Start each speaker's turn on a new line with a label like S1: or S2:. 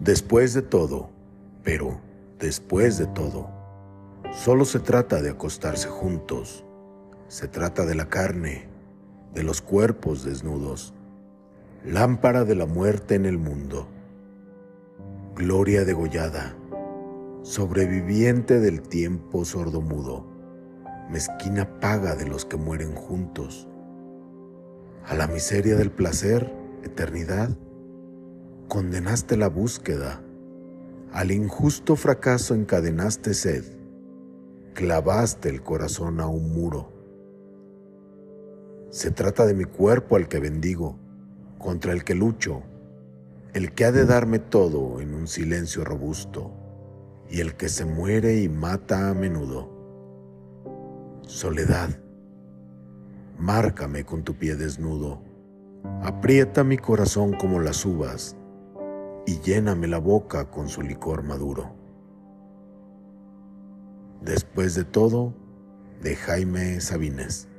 S1: Después de todo, pero después de todo, solo se trata de acostarse juntos. Se trata de la carne, de los cuerpos desnudos, lámpara de la muerte en el mundo, gloria degollada, sobreviviente del tiempo sordomudo, mezquina paga de los que mueren juntos, a la miseria del placer, eternidad condenaste la búsqueda, al injusto fracaso encadenaste sed, clavaste el corazón a un muro. Se trata de mi cuerpo al que bendigo, contra el que lucho, el que ha de darme todo en un silencio robusto, y el que se muere y mata a menudo. Soledad, márcame con tu pie desnudo, aprieta mi corazón como las uvas, y lléname la boca con su licor maduro. Después de todo, de Jaime Sabines.